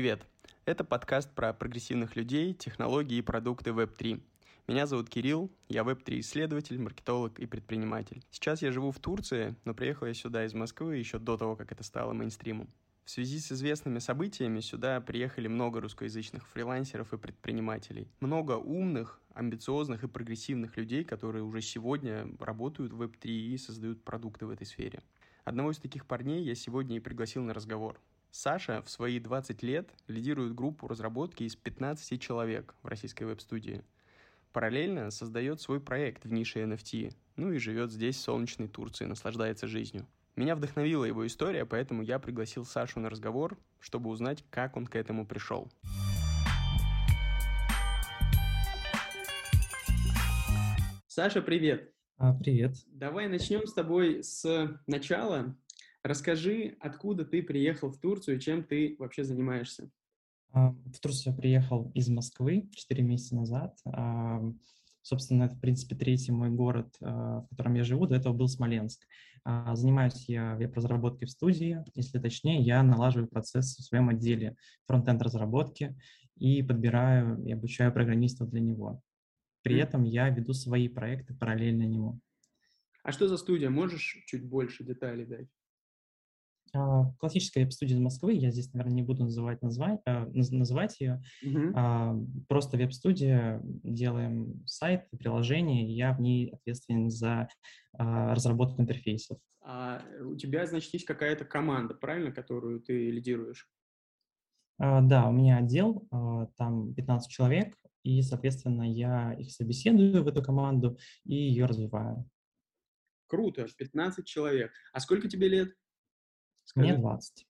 Привет! Это подкаст про прогрессивных людей, технологии и продукты Web3. Меня зовут Кирилл, я Web3 исследователь, маркетолог и предприниматель. Сейчас я живу в Турции, но приехал я сюда из Москвы еще до того, как это стало мейнстримом. В связи с известными событиями сюда приехали много русскоязычных фрилансеров и предпринимателей. Много умных, амбициозных и прогрессивных людей, которые уже сегодня работают в Web3 и создают продукты в этой сфере. Одного из таких парней я сегодня и пригласил на разговор. Саша в свои 20 лет лидирует группу разработки из 15 человек в российской веб-студии. Параллельно создает свой проект в нише NFT, ну и живет здесь, в солнечной Турции, наслаждается жизнью. Меня вдохновила его история, поэтому я пригласил Сашу на разговор, чтобы узнать, как он к этому пришел. Саша, привет! А, привет. Давай начнем с тобой с начала. Расскажи, откуда ты приехал в Турцию, чем ты вообще занимаешься? А, в Турцию я приехал из Москвы 4 месяца назад. А, собственно, это, в принципе, третий мой город, в котором я живу. До этого был Смоленск. Занимаюсь я веб-разработкой в студии. Если точнее, я налаживаю процесс в своем отделе фронтенд разработки и подбираю и обучаю программистов для него. При этом я веду свои проекты параллельно нему. А что за студия? Можешь чуть больше деталей дать? А, классическая веб-студия из Москвы, я здесь, наверное, не буду называть, назвать, э, называть ее. Uh-huh. Просто веб-студия, делаем сайт, приложение, я в ней ответственен за а, разработку интерфейсов. А у тебя, значит, есть какая-то команда, правильно, которую ты лидируешь? Да, у меня отдел, там 15 человек, и, соответственно, я их собеседую в эту команду и ее развиваю. Круто, 15 человек. А сколько тебе лет? Скажи. Мне 20.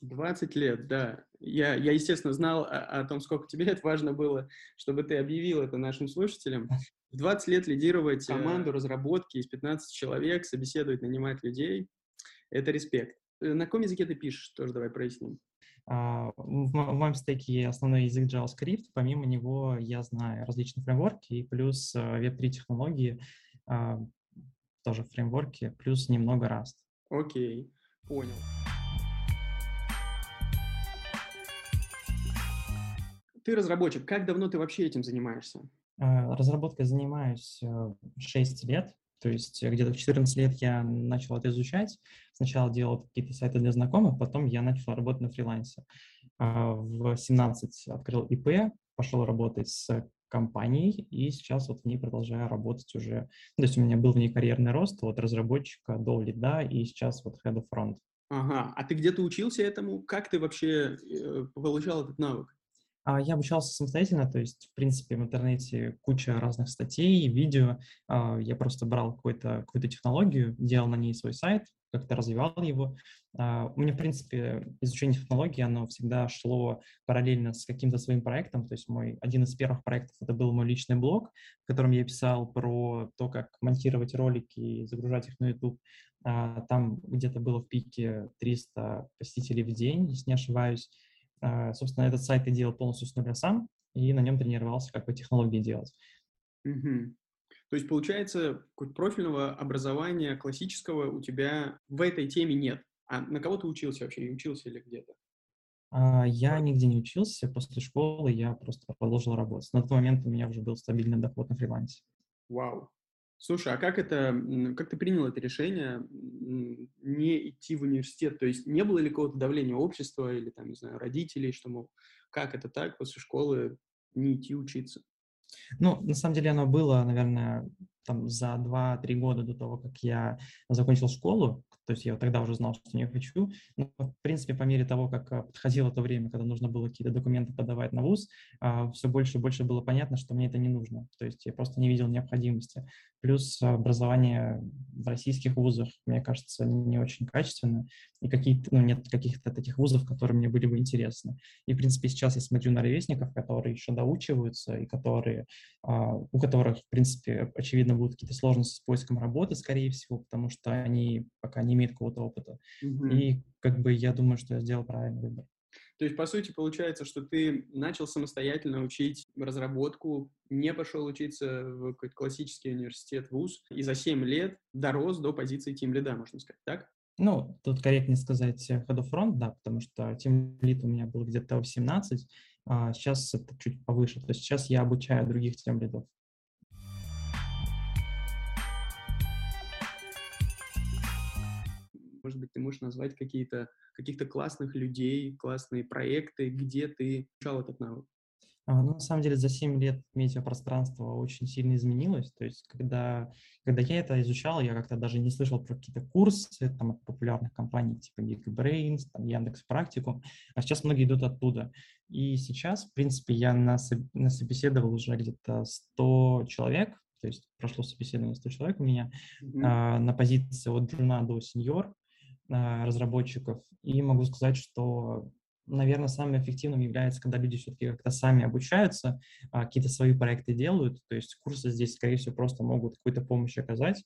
20 лет, да. Я, я естественно, знал о, о том, сколько тебе лет. Важно было, чтобы ты объявил это нашим слушателям. В 20 лет лидировать э, команду разработки из 15 человек, собеседовать, нанимать людей — это респект. Э, на каком языке ты пишешь? Тоже давай проясним. Uh, в, моем стеке основной язык JavaScript, помимо него я знаю различные фреймворки, и плюс э, Web3 технологии, uh, тоже фреймворки, плюс немного Rust. Окей. Okay. Понял. Ты разработчик. Как давно ты вообще этим занимаешься? А, разработкой занимаюсь 6 э, лет. То есть где-то в 14 лет я начал это изучать. Сначала делал какие-то сайты для знакомых, потом я начал работать на фрилансе. В 17 открыл ИП, пошел работать с компанией, и сейчас вот в ней продолжаю работать уже. То есть у меня был в ней карьерный рост от разработчика до лида, и сейчас вот head of front. Ага, а ты где-то учился этому? Как ты вообще э, получал этот навык? А, я обучался самостоятельно, то есть, в принципе, в интернете куча разных статей, видео. А, я просто брал какую-то какую технологию, делал на ней свой сайт, как-то развивал его. Uh, у меня, в принципе, изучение технологий, оно всегда шло параллельно с каким-то своим проектом. То есть мой один из первых проектов это был мой личный блог, в котором я писал про то, как монтировать ролики и загружать их на YouTube. Там где-то было в пике 300 посетителей в день, если не ошибаюсь. Uh, собственно, этот сайт я делал полностью с нуля сам, и на нем тренировался, как бы технологии делать. Mm-hmm. То есть, получается, профильного образования классического у тебя в этой теме нет. А на кого ты учился вообще? И учился или где-то? А, я нигде не учился. После школы я просто продолжил работать. На тот момент у меня уже был стабильный доход на фрилансе. Вау. Слушай, а как это, как ты принял это решение не идти в университет? То есть не было ли какого-то давления общества или, там, не знаю, родителей, что, мол, как это так, после школы не идти учиться? Ну, на самом деле оно было, наверное, там за 2-3 года до того, как я закончил школу, то есть я тогда уже знал, что не хочу, но, в принципе, по мере того, как а, подходило то время, когда нужно было какие-то документы подавать на ВУЗ, а, все больше и больше было понятно, что мне это не нужно, то есть я просто не видел необходимости. Плюс образование в российских вузах, мне кажется, не очень качественное, и какие-то, ну, нет каких-то таких вузов, которые мне были бы интересны. И, в принципе, сейчас я смотрю на ровесников, которые еще доучиваются, и которые, а, у которых, в принципе, очевидно, будут какие-то сложности с поиском работы, скорее всего, потому что они пока не имеют какого-то опыта. Mm-hmm. И как бы я думаю, что я сделал правильный выбор. То есть, по сути, получается, что ты начал самостоятельно учить разработку, не пошел учиться в какой-то классический университет, вуз, и за 7 лет дорос до позиции тим лида, можно сказать, так? Ну, тут корректнее сказать Head of Front, да, потому что Team Lead у меня был где-то в 17, а сейчас это чуть повыше. То есть сейчас я обучаю других тем лидов. Может быть, ты можешь назвать какие-то каких-то классных людей, классные проекты, где ты изучал этот навык? А, ну, на самом деле за 7 лет медиапространство очень сильно изменилось. То есть, когда, когда я это изучал, я как-то даже не слышал про какие-то курсы там, от популярных компаний типа Geekbrains, там, Яндекс Практику, а сейчас многие идут оттуда. И сейчас, в принципе, я нас, насобеседовал уже где-то 100 человек, то есть прошло собеседование 100 человек у меня mm-hmm. а, на позиции от джуна до сеньор разработчиков. И могу сказать, что наверное, самым эффективным является, когда люди все-таки как-то сами обучаются, а, какие-то свои проекты делают. То есть курсы здесь, скорее всего, просто могут какую-то помощь оказать,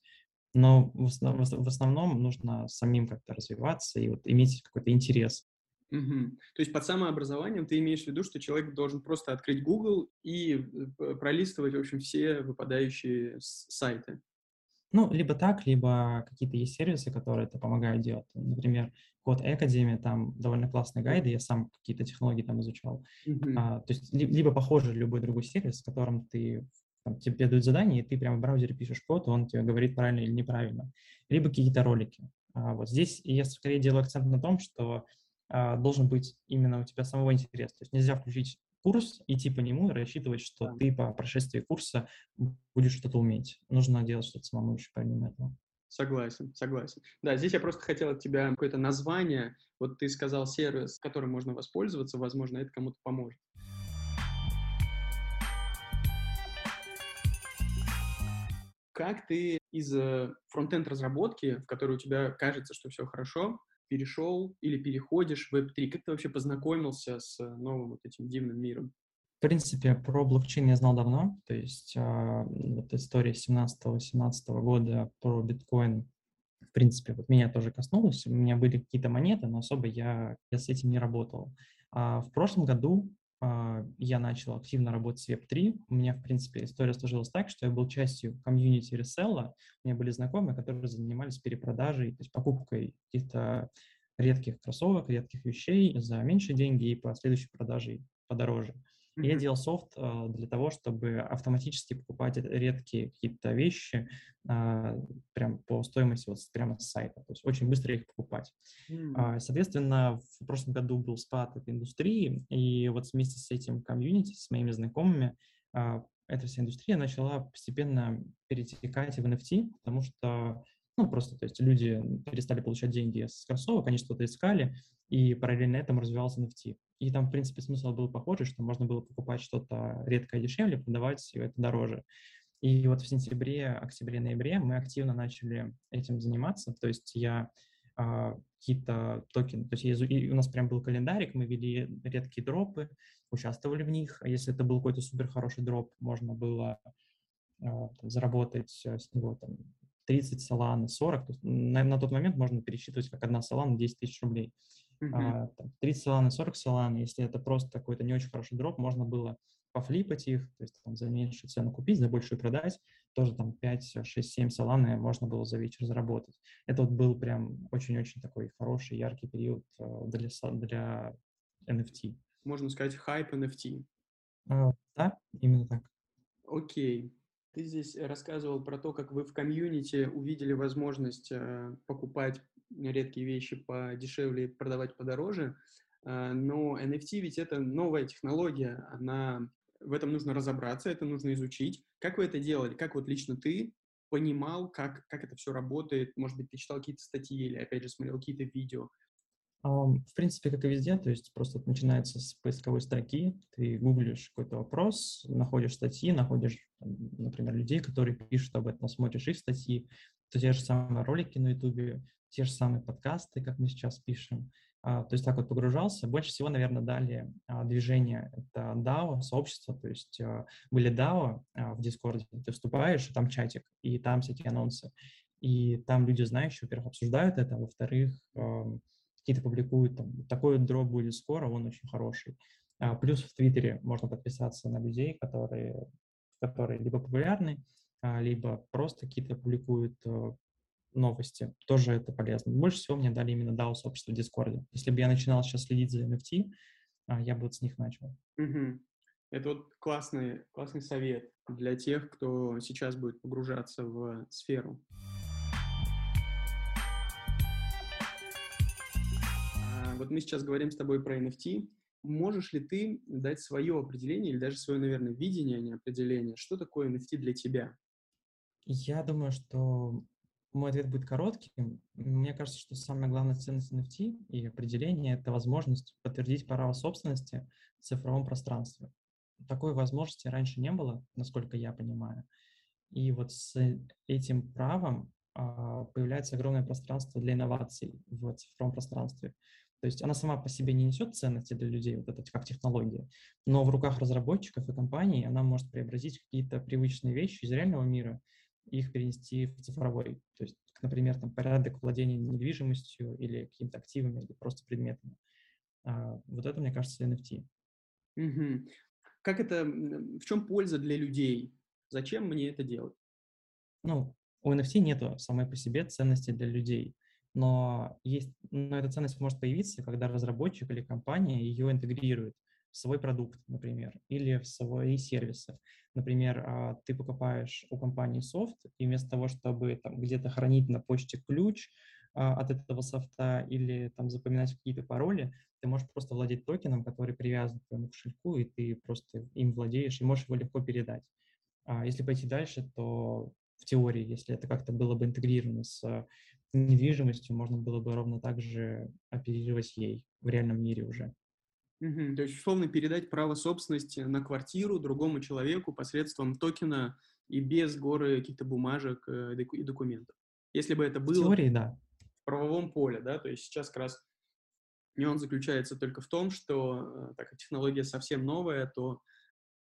но в основном нужно самим как-то развиваться и вот иметь какой-то интерес. Угу. То есть под самообразованием ты имеешь в виду, что человек должен просто открыть Google и э, пролистывать, в общем, все выпадающие сайты. Ну, либо так, либо какие-то есть сервисы, которые это помогают делать. Например, Код Академия, там довольно классные гайды, я сам какие-то технологии там изучал. Mm-hmm. А, то есть либо похоже любой другой сервис, в котором ты там, тебе дают задание, и ты прямо в браузере пишешь код, он тебе говорит правильно или неправильно. Либо какие-то ролики. А, вот здесь я скорее делаю акцент на том, что а, должен быть именно у тебя самого интерес. То есть нельзя включить курс, идти по нему и рассчитывать, что ты по прошествии курса будешь что-то уметь. Нужно делать что-то самому еще помимо этого. Согласен, согласен. Да, здесь я просто хотел от тебя какое-то название. Вот ты сказал сервис, которым можно воспользоваться, возможно, это кому-то поможет. Как ты из э, фронтенд разработки, в которой у тебя кажется, что все хорошо, перешел или переходишь в Web3? Как ты вообще познакомился с новым вот этим дивным миром? В принципе, про блокчейн я знал давно, то есть э, вот история 17-18 года про биткоин, в принципе, вот меня тоже коснулась, у меня были какие-то монеты, но особо я, я с этим не работал. А в прошлом году э, я начал активно работать с Web3, у меня, в принципе, история сложилась так, что я был частью комьюнити реселла, у меня были знакомые, которые занимались перепродажей, то есть покупкой каких-то редких кроссовок, редких вещей за меньшие деньги и последующей продажей подороже. Mm-hmm. Я делал софт э, для того, чтобы автоматически покупать редкие какие-то вещи э, прям по стоимости вот прямо с сайта, то есть очень быстро их покупать. Mm-hmm. Соответственно, в прошлом году был спад этой индустрии, и вот вместе с этим комьюнити, с моими знакомыми, эта вся индустрия начала постепенно перетекать в NFT, потому что ну, просто, то есть люди перестали получать деньги с кроссовок, они что-то искали, и параллельно этому развивался NFT. И там, в принципе, смысл был похожий, что можно было покупать что-то редкое дешевле, продавать это дороже. И вот в сентябре, октябре, ноябре мы активно начали этим заниматься. То есть я а, какие-то токены, то есть я, у нас прям был календарик, мы вели редкие дропы, участвовали в них. А если это был какой-то супер хороший дроп, можно было а, там, заработать с него там, 30 саланы, 40. То есть на, на тот момент можно пересчитывать как одна салана 10 тысяч рублей. Uh-huh. А, там, 30 саланы, 40 салан. Если это просто какой-то не очень хороший дроп, можно было пофлипать их, то есть там, за меньшую цену купить, за большую продать. Тоже там 5, 6, 7 саланы можно было за вечер заработать. Это вот был прям очень-очень такой хороший, яркий период э, для, для NFT. Можно сказать, хайп NFT. А, да, именно так. Окей. Ты здесь рассказывал про то, как вы в комьюнити увидели возможность э, покупать редкие вещи подешевле и продавать подороже. Э, но NFT ведь это новая технология, она в этом нужно разобраться, это нужно изучить. Как вы это делали? Как вот лично ты понимал, как, как это все работает? Может быть, ты читал какие-то статьи или, опять же, смотрел какие-то видео? В принципе, как и везде, то есть просто начинается с поисковой строки, ты гуглишь какой-то вопрос, находишь статьи, находишь, например, людей, которые пишут об этом, смотришь их статьи, то те же самые ролики на ютубе, те же самые подкасты, как мы сейчас пишем. А, то есть так вот погружался. Больше всего, наверное, дали а, движение, это DAO, сообщество, то есть а, были DAO в Discord, ты вступаешь, там чатик, и там всякие анонсы. И там люди знающие, во-первых, обсуждают это, во-вторых, какие-то публикуют, там, такой дроп будет скоро, он очень хороший. А, плюс в Твиттере можно подписаться на людей, которые, которые либо популярны, а, либо просто какие-то публикуют э, новости, тоже это полезно. Больше всего мне дали именно DAO-сообщество в Дискорде. Если бы я начинал сейчас следить за NFT, а, я бы вот с них начал. Угу. Это вот классный, классный совет для тех, кто сейчас будет погружаться в сферу. Вот мы сейчас говорим с тобой про NFT. Можешь ли ты дать свое определение или даже свое, наверное, видение, а не определение, что такое NFT для тебя? Я думаю, что мой ответ будет коротким. Мне кажется, что самая главная ценность NFT и определение – это возможность подтвердить право собственности в цифровом пространстве. Такой возможности раньше не было, насколько я понимаю. И вот с этим правом а, появляется огромное пространство для инноваций в цифровом пространстве. То есть она сама по себе не несет ценности для людей, вот это как технология, но в руках разработчиков и компаний она может преобразить какие-то привычные вещи из реального мира их перенести в цифровой. То есть, например, там, порядок владения недвижимостью или какими-то активами, или просто предметами. А, вот это, мне кажется, NFT. Угу. Как это, в чем польза для людей? Зачем мне это делать? Ну, у NFT нету самой по себе ценности для людей но, есть, но эта ценность может появиться, когда разработчик или компания ее интегрирует в свой продукт, например, или в свои сервисы. Например, а, ты покупаешь у компании софт, и вместо того, чтобы там, где-то хранить на почте ключ а, от этого софта или там, запоминать какие-то пароли, ты можешь просто владеть токеном, который привязан к твоему кошельку, и ты просто им владеешь и можешь его легко передать. А если пойти дальше, то в теории, если это как-то было бы интегрировано с недвижимостью, можно было бы ровно так же оперировать ей в реальном мире уже. Угу. То есть, условно, передать право собственности на квартиру другому человеку посредством токена и без горы каких-то бумажек э, и документов. Если бы это было в, теории, да. в правовом поле, да, то есть сейчас как раз нюанс заключается только в том, что э, так как технология совсем новая, то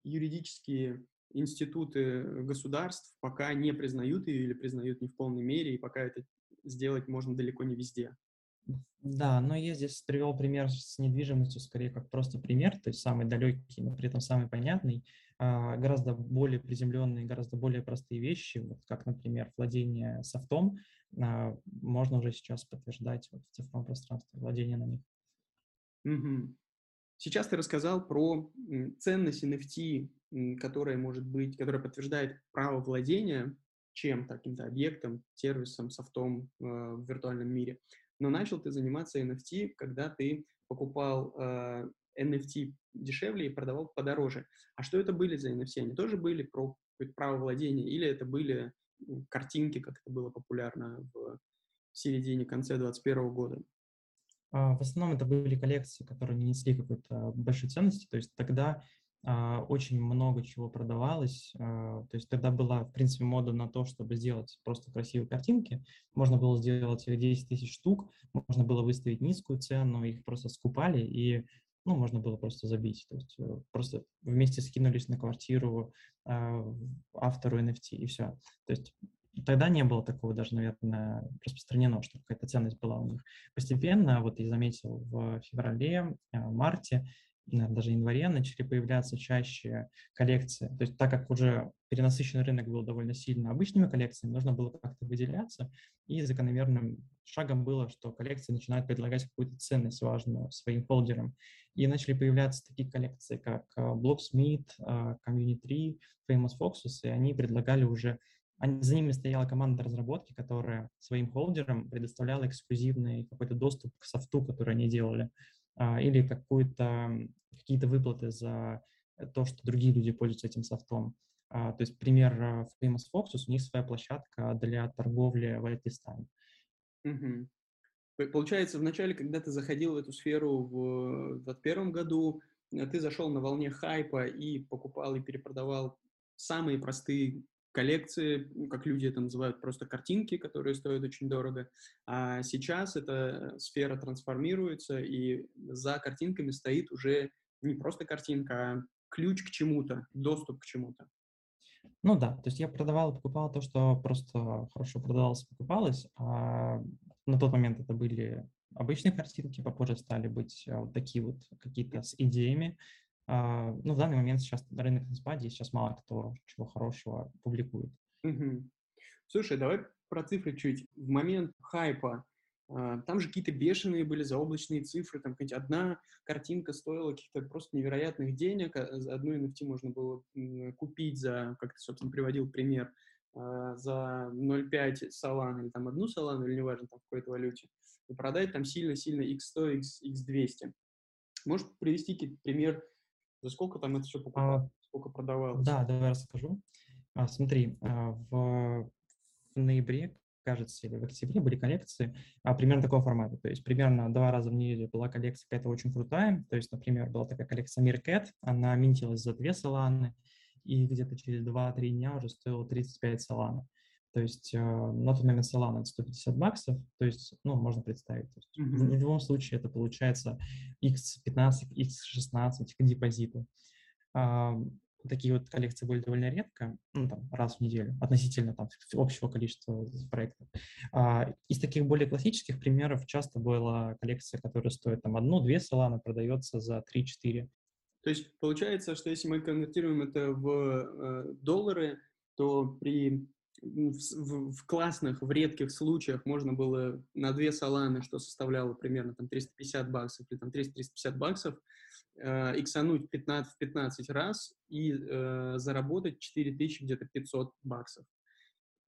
юридические институты государств пока не признают ее или признают не в полной мере, и пока это сделать можно далеко не везде. Да, но я здесь привел пример с недвижимостью скорее как просто пример, то есть самый далекий, но при этом самый понятный, а, гораздо более приземленные, гораздо более простые вещи, вот как, например, владение софтом, а, можно уже сейчас подтверждать вот в цифровом пространстве, владение на них. Угу. Сейчас ты рассказал про ценность NFT, которая может быть, которая подтверждает право владения чем-то, каким-то объектом, сервисом, софтом э, в виртуальном мире. Но начал ты заниматься NFT, когда ты покупал э, NFT дешевле и продавал подороже. А что это были за NFT? Они тоже были про право владения или это были картинки, как это было популярно в середине, конце 2021 года? А, в основном это были коллекции, которые не несли какой-то большой ценности. То есть тогда очень много чего продавалось. А, то есть тогда была, в принципе, мода на то, чтобы сделать просто красивые картинки. Можно было сделать их 10 тысяч штук, можно было выставить низкую цену, их просто скупали, и ну, можно было просто забить. То есть э, просто вместе скинулись на квартиру а, автору NFT, и все. То есть тогда не было такого даже, наверное, распространено, что какая-то ценность была у них. Постепенно, вот я заметил в феврале, марте, даже январе начали появляться чаще коллекции. То есть так как уже перенасыщенный рынок был довольно сильно обычными коллекциями, нужно было как-то выделяться, и закономерным шагом было, что коллекции начинают предлагать какую-то ценность важную своим холдерам. И начали появляться такие коллекции, как э, Blocksmith, э, Community 3, Famous Foxes, и они предлагали уже они, за ними стояла команда разработки, которая своим холдерам предоставляла эксклюзивный какой-то доступ к софту, который они делали. А, или какие-то выплаты за то, что другие люди пользуются этим софтом. А, то есть пример а, Famous Foxus, у них своя площадка для торговли в whitelistами. Угу. Получается, вначале, когда ты заходил в эту сферу в 2021 году, э, ты зашел на волне хайпа и покупал и перепродавал самые простые коллекции, как люди это называют, просто картинки, которые стоят очень дорого. А сейчас эта сфера трансформируется, и за картинками стоит уже не просто картинка, а ключ к чему-то, доступ к чему-то. Ну да, то есть я продавал, покупал то, что просто хорошо продавалось, покупалось. А на тот момент это были обычные картинки, попозже стали быть а, вот такие вот какие-то с идеями, ну, в данный момент сейчас рынок на спаде, сейчас мало кто чего хорошего публикует. Угу. Слушай, давай про цифры чуть. В момент хайпа а, там же какие-то бешеные были заоблачные цифры, там какая-нибудь одна картинка стоила каких-то просто невероятных денег, а, одну NFT можно было купить за, как ты, собственно, приводил пример, а, за 0,5 салан или там одну салану, или неважно, там в какой-то валюте, и продать там сильно-сильно x100, x, x200. Можешь привести какие-то пример, за сколько там это все покупалось, а, сколько продавалось? Да, давай расскажу. А, смотри, а, в, в ноябре кажется, или в октябре были коллекции а, примерно такого формата. То есть примерно два раза в неделю была коллекция какая-то очень крутая. То есть, например, была такая коллекция Meerkat, она минтилась за две саланы, и где-то через 2-3 дня уже стоила 35 саланов. То есть э, на тот момент Solana это 150 баксов, то есть, ну, можно представить. То есть, mm-hmm. в, в любом случае это получается x15, x16 к депозиту. А, такие вот коллекции были довольно редко, ну, там, раз в неделю, относительно там, общего количества проектов. А, из таких более классических примеров часто была коллекция, которая стоит там одну-две Solana, продается за 3-4. То есть получается, что если мы конвертируем это в э, доллары, то при в, в, в классных, в редких случаях можно было на две саланы, что составляло примерно там 350 баксов или там 300-350 баксов, э, иксануть 15, в 15 раз и э, заработать 4000 где-то 500 баксов.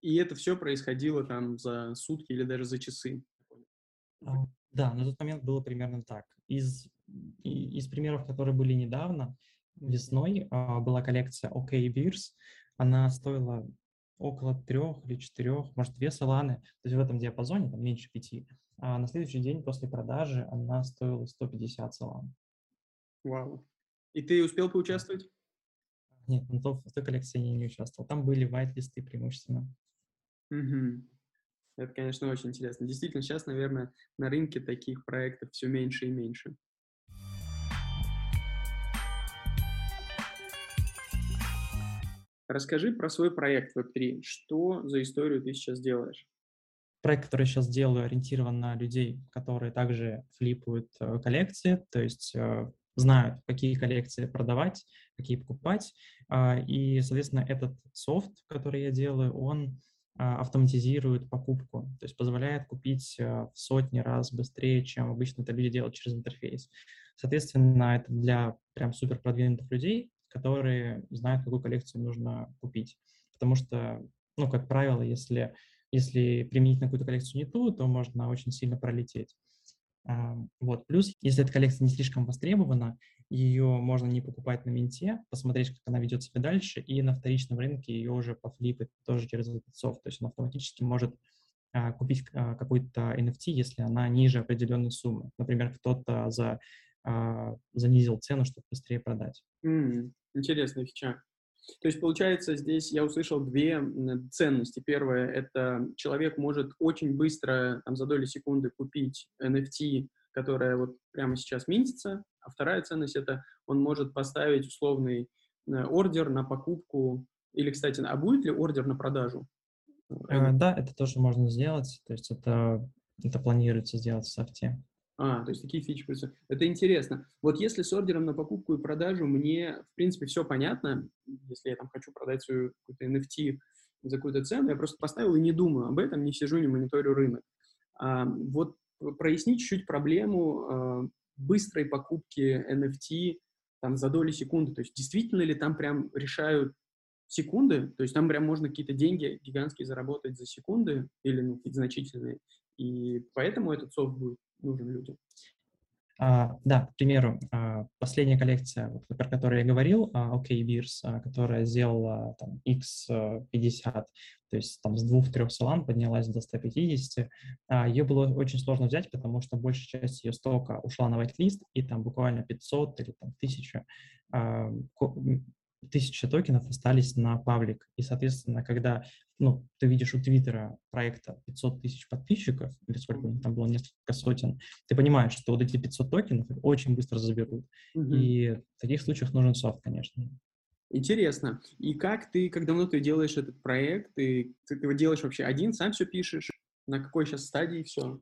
И это все происходило там за сутки или даже за часы. А, да, на тот момент было примерно так. Из, из примеров, которые были недавно, весной а, была коллекция OK Beers. Она стоила около трех или четырех, может, две саланы, то есть в этом диапазоне, там меньше пяти. А на следующий день после продажи она стоила 150 салан. Вау. И ты успел поучаствовать? Нет, на той, в той коллекции я не участвовал. Там были вайт-листы преимущественно. Угу. Это, конечно, очень интересно. Действительно, сейчас, наверное, на рынке таких проектов все меньше и меньше. Расскажи про свой проект Web3. Что за историю ты сейчас делаешь? Проект, который я сейчас делаю, ориентирован на людей, которые также флипают э, коллекции, то есть э, знают, какие коллекции продавать, какие покупать. Э, и, соответственно, этот софт, который я делаю, он э, автоматизирует покупку, то есть позволяет купить э, в сотни раз быстрее, чем обычно это люди делают через интерфейс. Соответственно, это для прям супер продвинутых людей, которые знают, какую коллекцию нужно купить. Потому что, ну, как правило, если, если применить на какую-то коллекцию не ту, то можно очень сильно пролететь. А, вот. Плюс, если эта коллекция не слишком востребована, ее можно не покупать на менте, посмотреть, как она ведет себя дальше, и на вторичном рынке ее уже пофлипать тоже через софт. То есть он автоматически может а, купить а, какой-то NFT, если она ниже определенной суммы. Например, кто-то за, занизил цену, чтобы быстрее продать. Mm, Интересная фича. То есть, получается, здесь я услышал две ценности. Первое — это человек может очень быстро, там, за доли секунды купить NFT, которая вот прямо сейчас минтится, а вторая ценность — это он может поставить условный э, ордер на покупку, или, кстати, а будет ли ордер на продажу? Э, да, это тоже можно сделать, то есть это, это планируется сделать в софте. А, то есть такие фичи присутствуют. Это интересно. Вот если с ордером на покупку и продажу мне, в принципе, все понятно, если я там хочу продать свою какую-то NFT за какую-то цену, я просто поставил и не думаю об этом, не сижу, не мониторю рынок. А, вот прояснить чуть-чуть проблему а, быстрой покупки NFT там за доли секунды. То есть действительно ли там прям решают секунды, то есть там прям можно какие-то деньги гигантские заработать за секунды или ну, значительные, и поэтому этот софт будет нужен людям. Uh, да, к примеру, uh, последняя коллекция, про которую я говорил, OK Beers, которая сделала там, X50, то есть там с двух-трех салан поднялась до 150, ее было очень сложно взять, потому что большая часть ее стока ушла на whitelist, и там буквально 500 или там 1000 тысяча токенов остались на паблик. И, соответственно, когда ну, ты видишь у Твиттера проекта 500 тысяч подписчиков, или сколько там было, несколько сотен, ты понимаешь, что вот эти 500 токенов очень быстро заберут. Угу. И в таких случаях нужен софт, конечно. Интересно. И как ты, как давно ты делаешь этот проект? Ты, ты, ты его делаешь вообще один, сам все пишешь? На какой сейчас стадии все?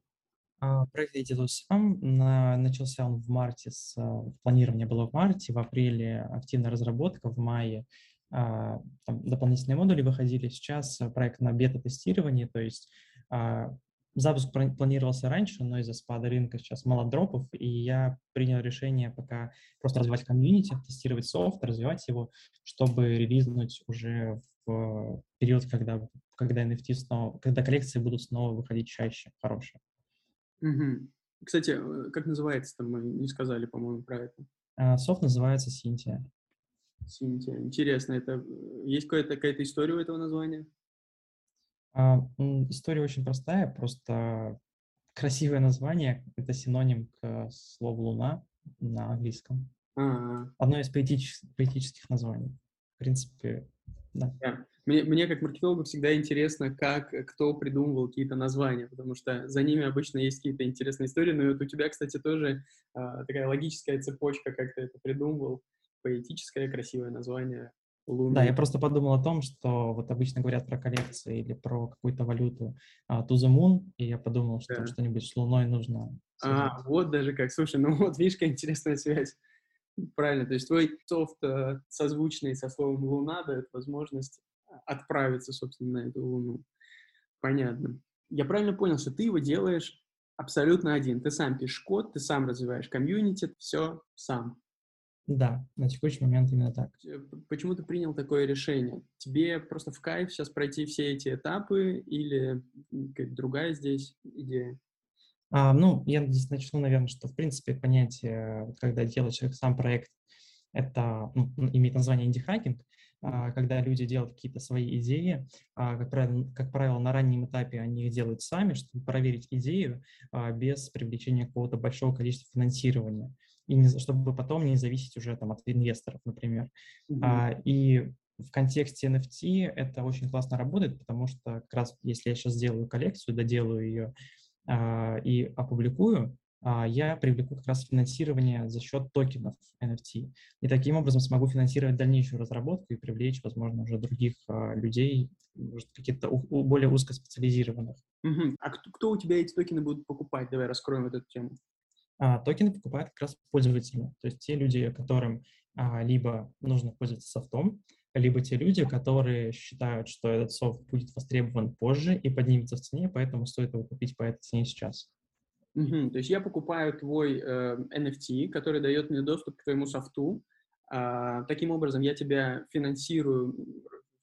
Проект я делаю сам. На, начался он в марте, с, планирование было в марте, в апреле активная разработка, в мае там, дополнительные модули выходили. Сейчас проект на бета-тестировании, то есть а, запуск планировался раньше, но из-за спада рынка сейчас мало дропов, и я принял решение пока просто развивать комьюнити, тестировать софт, развивать его, чтобы релизнуть уже в период, когда, когда NFT снова, когда коллекции будут снова выходить чаще, хорошие. Угу. Кстати, э, как называется там, мы не сказали, по-моему, про это. А, софт называется Синтия. Синтия. Интересно, это э, есть какая-то какая история у этого названия? А, история очень простая, просто красивое название — это синоним к слову «луна» на английском. А-а-а. Одно из поэтических, поэтических названий. В принципе, да. Yeah. Мне, мне как маркетологу всегда интересно, как кто придумывал какие-то названия, потому что за ними обычно есть какие-то интересные истории. Но вот у тебя, кстати, тоже а, такая логическая цепочка, как ты это придумывал, поэтическое, красивое название. Луны. Да, я просто подумал о том, что вот обычно говорят про коллекции или про какую-то валюту uh, to the moon, и я подумал, что да. что-нибудь с Луной нужно. А, вот даже как. Слушай, ну вот видишь, какая интересная связь. Правильно, то есть твой софт э, созвучный со словом «луна» дает возможность отправиться, собственно, на эту Луну. Понятно. Я правильно понял, что ты его делаешь абсолютно один. Ты сам пишешь код, ты сам развиваешь комьюнити, все сам. Да, на текущий момент именно так. Почему ты принял такое решение? Тебе просто в кайф сейчас пройти все эти этапы или другая здесь идея? А, ну, я здесь начну, наверное, что, в принципе, понятие, когда делаешь сам проект, это ну, имеет название инди-хакинг, а, когда люди делают какие-то свои идеи, а, как правило, как правило, на раннем этапе они их делают сами, чтобы проверить идею а, без привлечения какого-то большого количества финансирования и не, чтобы потом не зависеть уже там, от инвесторов, например. Mm-hmm. А, и в контексте NFT это очень классно работает, потому что как раз если я сейчас сделаю коллекцию, доделаю ее а, и опубликую, а, я привлеку как раз финансирование за счет токенов NFT. И таким образом смогу финансировать дальнейшую разработку и привлечь, возможно, уже других а, людей, каких-то более узкоспециализированных. Угу. А кто, кто у тебя эти токены будут покупать? Давай раскроем эту тему а, токены покупают как раз пользователи, то есть те люди, которым а, либо нужно пользоваться софтом, либо те люди, которые считают, что этот софт будет востребован позже и поднимется в цене, поэтому стоит его купить по этой цене сейчас. Угу, то есть я покупаю твой э, NFT, который дает мне доступ к твоему софту. Э, таким образом, я тебя финансирую,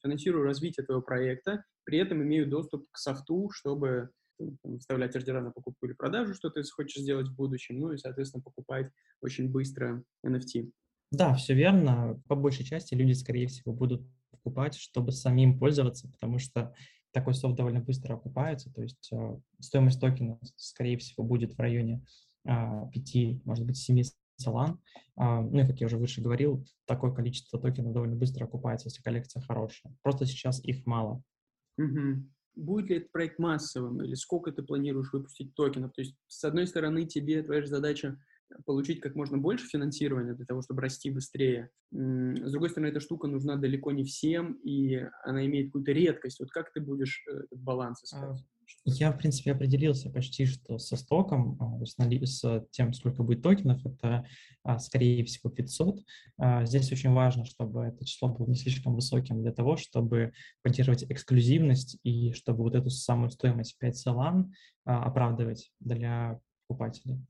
финансирую развитие твоего проекта, при этом имею доступ к софту, чтобы там, вставлять ордера на покупку или продажу, что ты хочешь сделать в будущем, ну и, соответственно, покупать очень быстро NFT. Да, все верно. По большей части люди, скорее всего, будут покупать, чтобы самим пользоваться, потому что такой софт довольно быстро окупается, то есть э, стоимость токена, скорее всего, будет в районе э, а, 5, может быть, 7 салан. Э, ну и, как я уже выше говорил, такое количество токенов довольно быстро окупается, если коллекция хорошая. Просто сейчас их мало. Угу будет ли этот проект массовым, или сколько ты планируешь выпустить токенов. То есть, с одной стороны, тебе твоя же задача получить как можно больше финансирования для того, чтобы расти быстрее. С другой стороны, эта штука нужна далеко не всем, и она имеет какую-то редкость. Вот как ты будешь э, этот баланс искать? Я, в принципе, определился почти что со стоком, а, то есть с тем, сколько будет токенов, это, а, скорее всего, 500. А, здесь очень важно, чтобы это число было не слишком высоким для того, чтобы поддерживать эксклюзивность и чтобы вот эту самую стоимость 5 салан оправдывать для покупателей.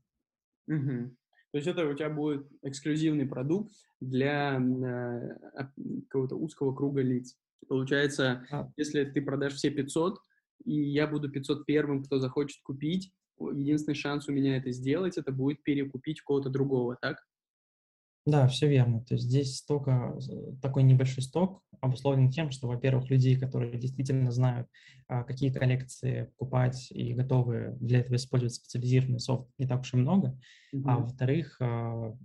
Угу. То есть это у тебя будет эксклюзивный продукт для э, какого-то узкого круга лиц. Получается, а. если ты продашь все 500, и я буду 501-м, кто захочет купить, единственный шанс у меня это сделать, это будет перекупить кого-то другого, так? Да, все верно. То есть здесь столько, такой небольшой сток обусловлен тем, что, во-первых, людей, которые действительно знают, а, какие коллекции покупать и готовы для этого использовать специализированный софт, не так уж и много. Mm-hmm. А во-вторых, а,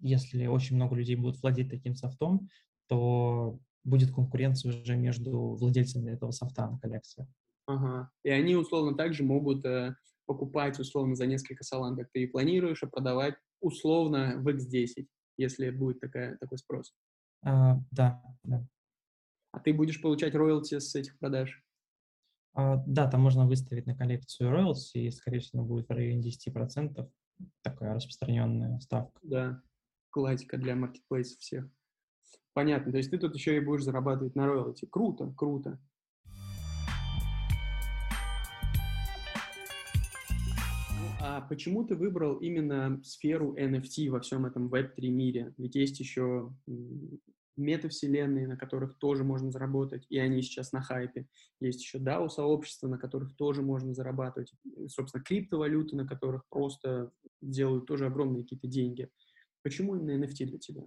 если очень много людей будут владеть таким софтом, то будет конкуренция уже между владельцами этого софта на коллекции. Ага. И они условно также могут э, покупать условно за несколько салан, как ты и планируешь, а продавать условно в X10 если будет такая, такой спрос. А, да, да. А ты будешь получать роялти с этих продаж? А, да, там можно выставить на коллекцию роялти, и, скорее всего, будет в районе 10%. Такая распространенная ставка. Да, классика для маркетплейсов всех. Понятно, то есть ты тут еще и будешь зарабатывать на роялти. Круто, круто. А почему ты выбрал именно сферу NFT во всем этом Web3 мире? Ведь есть еще метавселенные, на которых тоже можно заработать, и они сейчас на хайпе. Есть еще DAO-сообщества, на которых тоже можно зарабатывать. собственно, криптовалюты, на которых просто делают тоже огромные какие-то деньги. Почему именно NFT для тебя?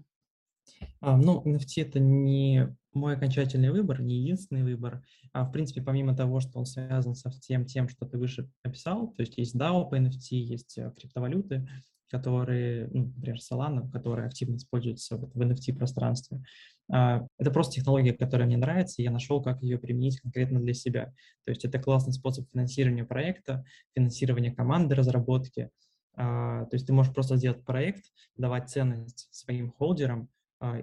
А, ну, NFT это не мой окончательный выбор, не единственный выбор. А, в принципе, помимо того, что он связан со всем тем, что ты выше описал, то есть есть DAO по NFT, есть э, криптовалюты, которые, ну, например, Solana, которая активно используется в, NFT-пространстве. А, это просто технология, которая мне нравится, и я нашел, как ее применить конкретно для себя. То есть это классный способ финансирования проекта, финансирования команды разработки. А, то есть ты можешь просто сделать проект, давать ценность своим холдерам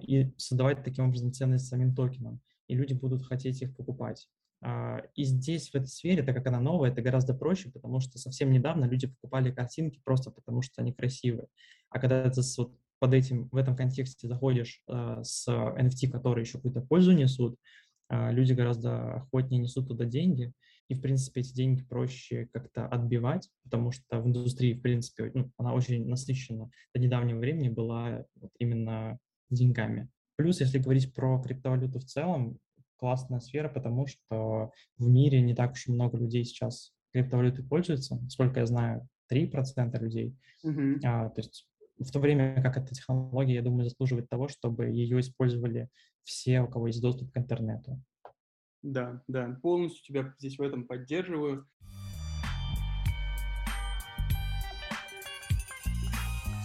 и создавать таким образом ценность самим токенам, и люди будут хотеть их покупать. А, и здесь, в этой сфере, так как она новая, это гораздо проще, потому что совсем недавно люди покупали картинки просто потому, что они красивые. А когда ты вот под этим, в этом контексте заходишь э, с NFT, которые еще какую-то пользу несут, люди гораздо охотнее несут туда деньги, и, в принципе, эти деньги проще как-то отбивать, потому что в индустрии, в принципе, ну, она очень насыщена до недавнего времени была вот именно деньгами. Плюс, если говорить про криптовалюту в целом, классная сфера, потому что в мире не так уж и много людей сейчас криптовалютой пользуются. Сколько я знаю, 3% людей. Mm-hmm. А, то есть в то время как эта технология, я думаю, заслуживает того, чтобы ее использовали все, у кого есть доступ к интернету. Да, да, полностью тебя здесь в этом поддерживаю.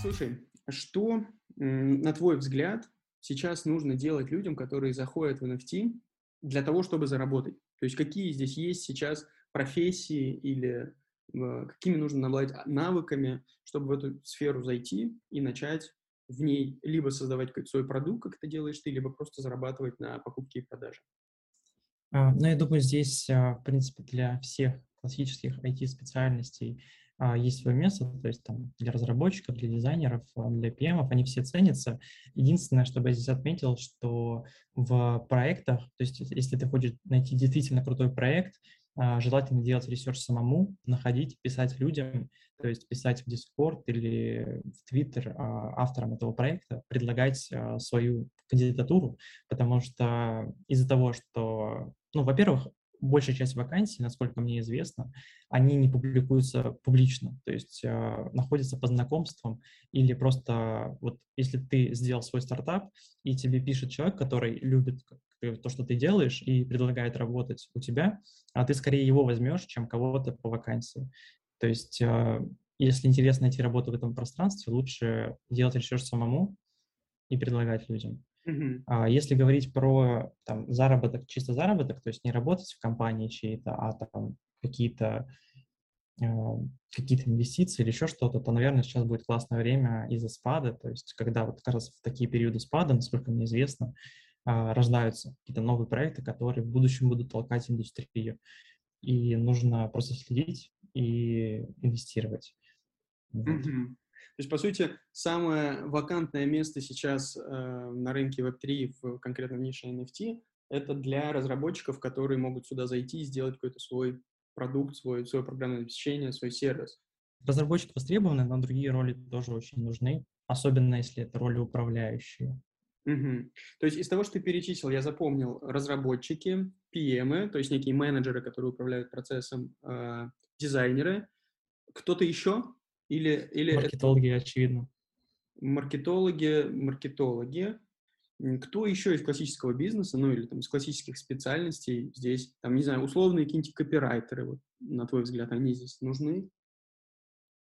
Слушай, что, на твой взгляд, сейчас нужно делать людям, которые заходят в NFT, для того, чтобы заработать? То есть какие здесь есть сейчас профессии или э, какими нужно обладать навыками, чтобы в эту сферу зайти и начать в ней либо создавать какой-то свой продукт, как это делаешь ты, либо просто зарабатывать на покупке и продаже? А, ну, я думаю, здесь, а, в принципе, для всех классических IT-специальностей а, есть свое место, то есть там для разработчиков, для дизайнеров, а, для PM, они все ценятся. Единственное, чтобы я здесь отметил, что в проектах, то есть если ты хочешь найти действительно крутой проект, а, желательно делать research самому, находить, писать людям, то есть писать в Discord или в Twitter авторам этого проекта, предлагать свою кандидатуру, потому что из-за того, что, ну, во-первых, большая часть вакансий, насколько мне известно, они не публикуются публично, то есть э, находятся по знакомствам или просто вот если ты сделал свой стартап и тебе пишет человек, который любит то, что ты делаешь и предлагает работать у тебя, а ты скорее его возьмешь, чем кого-то по вакансии. То есть э, если интересно найти работу в этом пространстве, лучше делать research самому и предлагать людям. А если говорить про там, заработок, чисто заработок, то есть не работать в компании чьей-то, а там какие-то э, какие-то инвестиции или еще что-то, то, наверное, сейчас будет классное время из-за спада, то есть когда вот как раз в такие периоды спада, насколько мне известно, э, рождаются какие-то новые проекты, которые в будущем будут толкать индустрию. И нужно просто следить и инвестировать. Mm-hmm. То есть, по сути, самое вакантное место сейчас э, на рынке Web3 в конкретно в нише NFT это для разработчиков, которые могут сюда зайти и сделать какой-то свой продукт, свой, свое программное обеспечение, свой сервис. Разработчики востребованы, но другие роли тоже очень нужны, особенно если это роли управляющие. Угу. То есть из того, что ты перечислил, я запомнил разработчики, PM, то есть некие менеджеры, которые управляют процессом, э, дизайнеры. Кто-то еще? Или, или маркетологи, это... очевидно. Маркетологи, маркетологи. Кто еще из классического бизнеса, ну или там из классических специальностей здесь, там, не знаю, условные какие-нибудь копирайтеры, вот, на твой взгляд, они здесь нужны?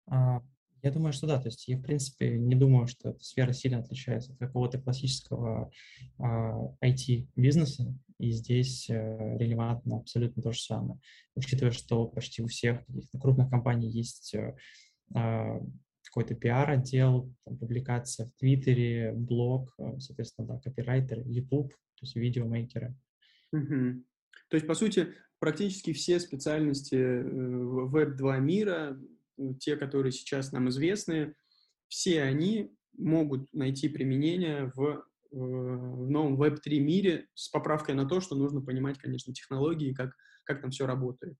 А, я думаю, что да. То есть я, в принципе, не думаю, что эта сфера сильно отличается от какого-то классического а, IT-бизнеса, и здесь а, релевантно абсолютно то же самое. Учитывая, что почти у всех крупных компаний есть э, какой-то пиар-отдел, публикация в Твиттере, блог, а, соответственно, да, копирайтер, YouTube, то есть видеомейкеры. Угу. То есть, по сути, практически все специальности э, Web2 мира, э, те, которые сейчас нам известны, все они могут найти применение в в новом Web3 мире с поправкой на то, что нужно понимать, конечно, технологии, как, как там все работает.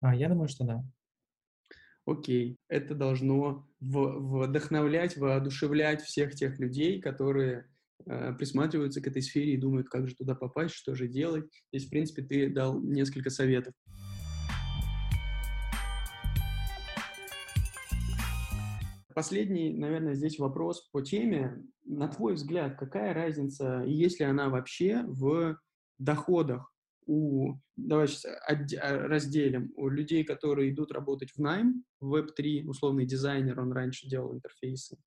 А, я думаю, что да. Окей, это должно вдохновлять, воодушевлять всех тех людей, которые э, присматриваются к этой сфере и думают, как же туда попасть, что же делать. Здесь, в принципе, ты дал несколько советов. Последний, наверное, здесь вопрос по теме. На твой взгляд, какая разница, и есть ли она вообще в доходах у, давай сейчас а, разделим, у людей, которые идут работать в найм, в Web3, условный дизайнер, он раньше делал интерфейсы,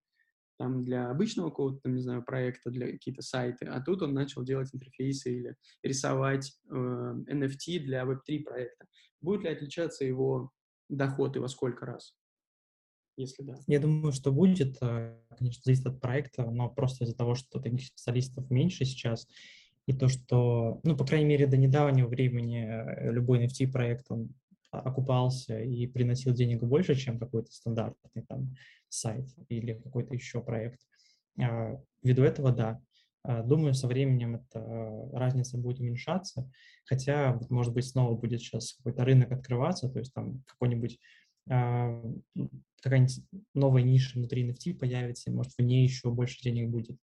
там для обычного какого-то, не знаю, проекта, для какие-то сайты, а тут он начал делать интерфейсы или рисовать э, NFT для Web3 проекта. Будет ли отличаться его доход и во сколько раз? Если да. Я думаю, что будет, э, конечно, зависит от проекта, но просто из-за того, что таких специалистов меньше сейчас, и то, что, ну, по крайней мере, до недавнего времени э, любой NFT-проект, он окупался и приносил денег больше, чем какой-то стандартный там сайт или какой-то еще проект. А, ввиду этого, да. А, думаю, со временем эта разница будет уменьшаться, хотя, может быть, снова будет сейчас какой-то рынок открываться, то есть там какой-нибудь а, какая-нибудь новая ниша внутри NFT появится, может, в ней еще больше денег будет.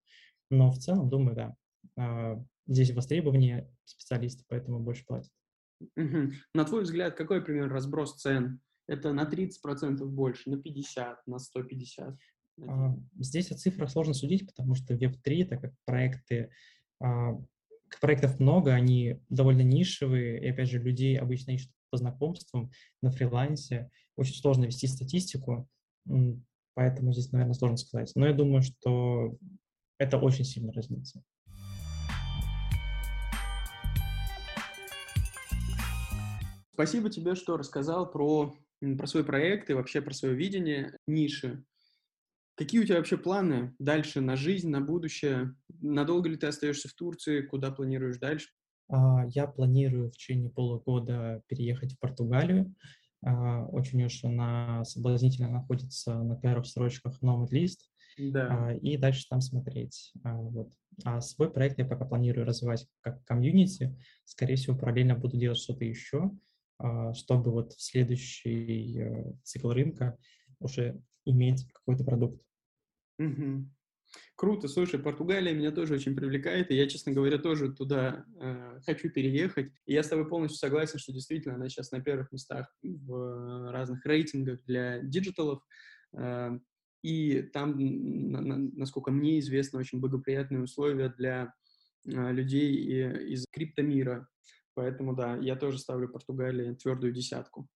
Но в целом, думаю, да, здесь востребование специалистов, поэтому больше платят. Угу. На твой взгляд, какой пример разброс цен? Это на 30% больше, на 50, на 150? А, здесь о цифрах сложно судить, потому что Web3, так как проекты, а, проектов много, они довольно нишевые, и опять же людей обычно ищут по знакомствам на фрилансе. Очень сложно вести статистику, поэтому здесь, наверное, сложно сказать. Но я думаю, что это очень сильно разнится. Спасибо тебе, что рассказал про, про свой проект и вообще про свое видение ниши. Какие у тебя вообще планы дальше на жизнь, на будущее? Надолго ли ты остаешься в Турции? Куда планируешь дальше? А, я планирую в течение полугода переехать в Португалию. А, очень уж она соблазнительно находится на первых строчках Nomad List. Да. А, и дальше там смотреть. Вот. А свой проект я пока планирую развивать как комьюнити. Скорее всего, параллельно буду делать что-то еще. А, чтобы вот в следующий э, цикл рынка уже иметь какой-то продукт. Угу. Круто, слушай, Португалия меня тоже очень привлекает, и я, честно говоря, тоже туда э, хочу переехать. И я с тобой полностью согласен, что действительно она сейчас на первых местах в разных рейтингах для диджиталов. Э, и там, на, на, насколько мне известно, очень благоприятные условия для э, людей из криптомира. Поэтому, да, я тоже ставлю Португалии твердую десятку.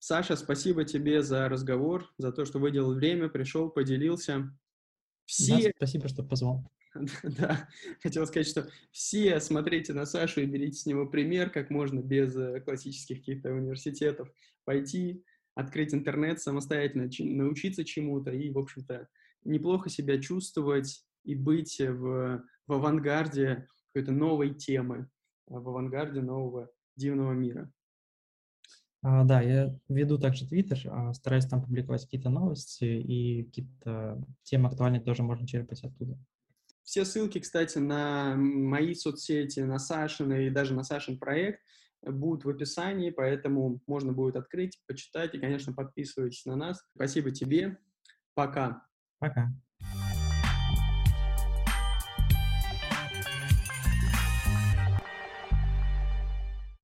Саша, спасибо тебе за разговор, за то, что выделил время, пришел, поделился. Все... Да, спасибо, что позвал. Да, хотел сказать, что все смотрите на Сашу и берите с него пример, как можно без э, классических каких-то университетов пойти, открыть интернет самостоятельно, научиться чему-то и, в общем-то, неплохо себя чувствовать и быть в, в авангарде какой-то новой темы, в авангарде нового дивного мира. А, да, я веду также Твиттер, а, стараюсь там публиковать какие-то новости и какие-то темы актуальные тоже можно черпать оттуда. Все ссылки, кстати, на мои соцсети, на Сашин и даже на Сашин проект будут в описании, поэтому можно будет открыть, почитать и, конечно, подписывайтесь на нас. Спасибо тебе. Пока. Пока.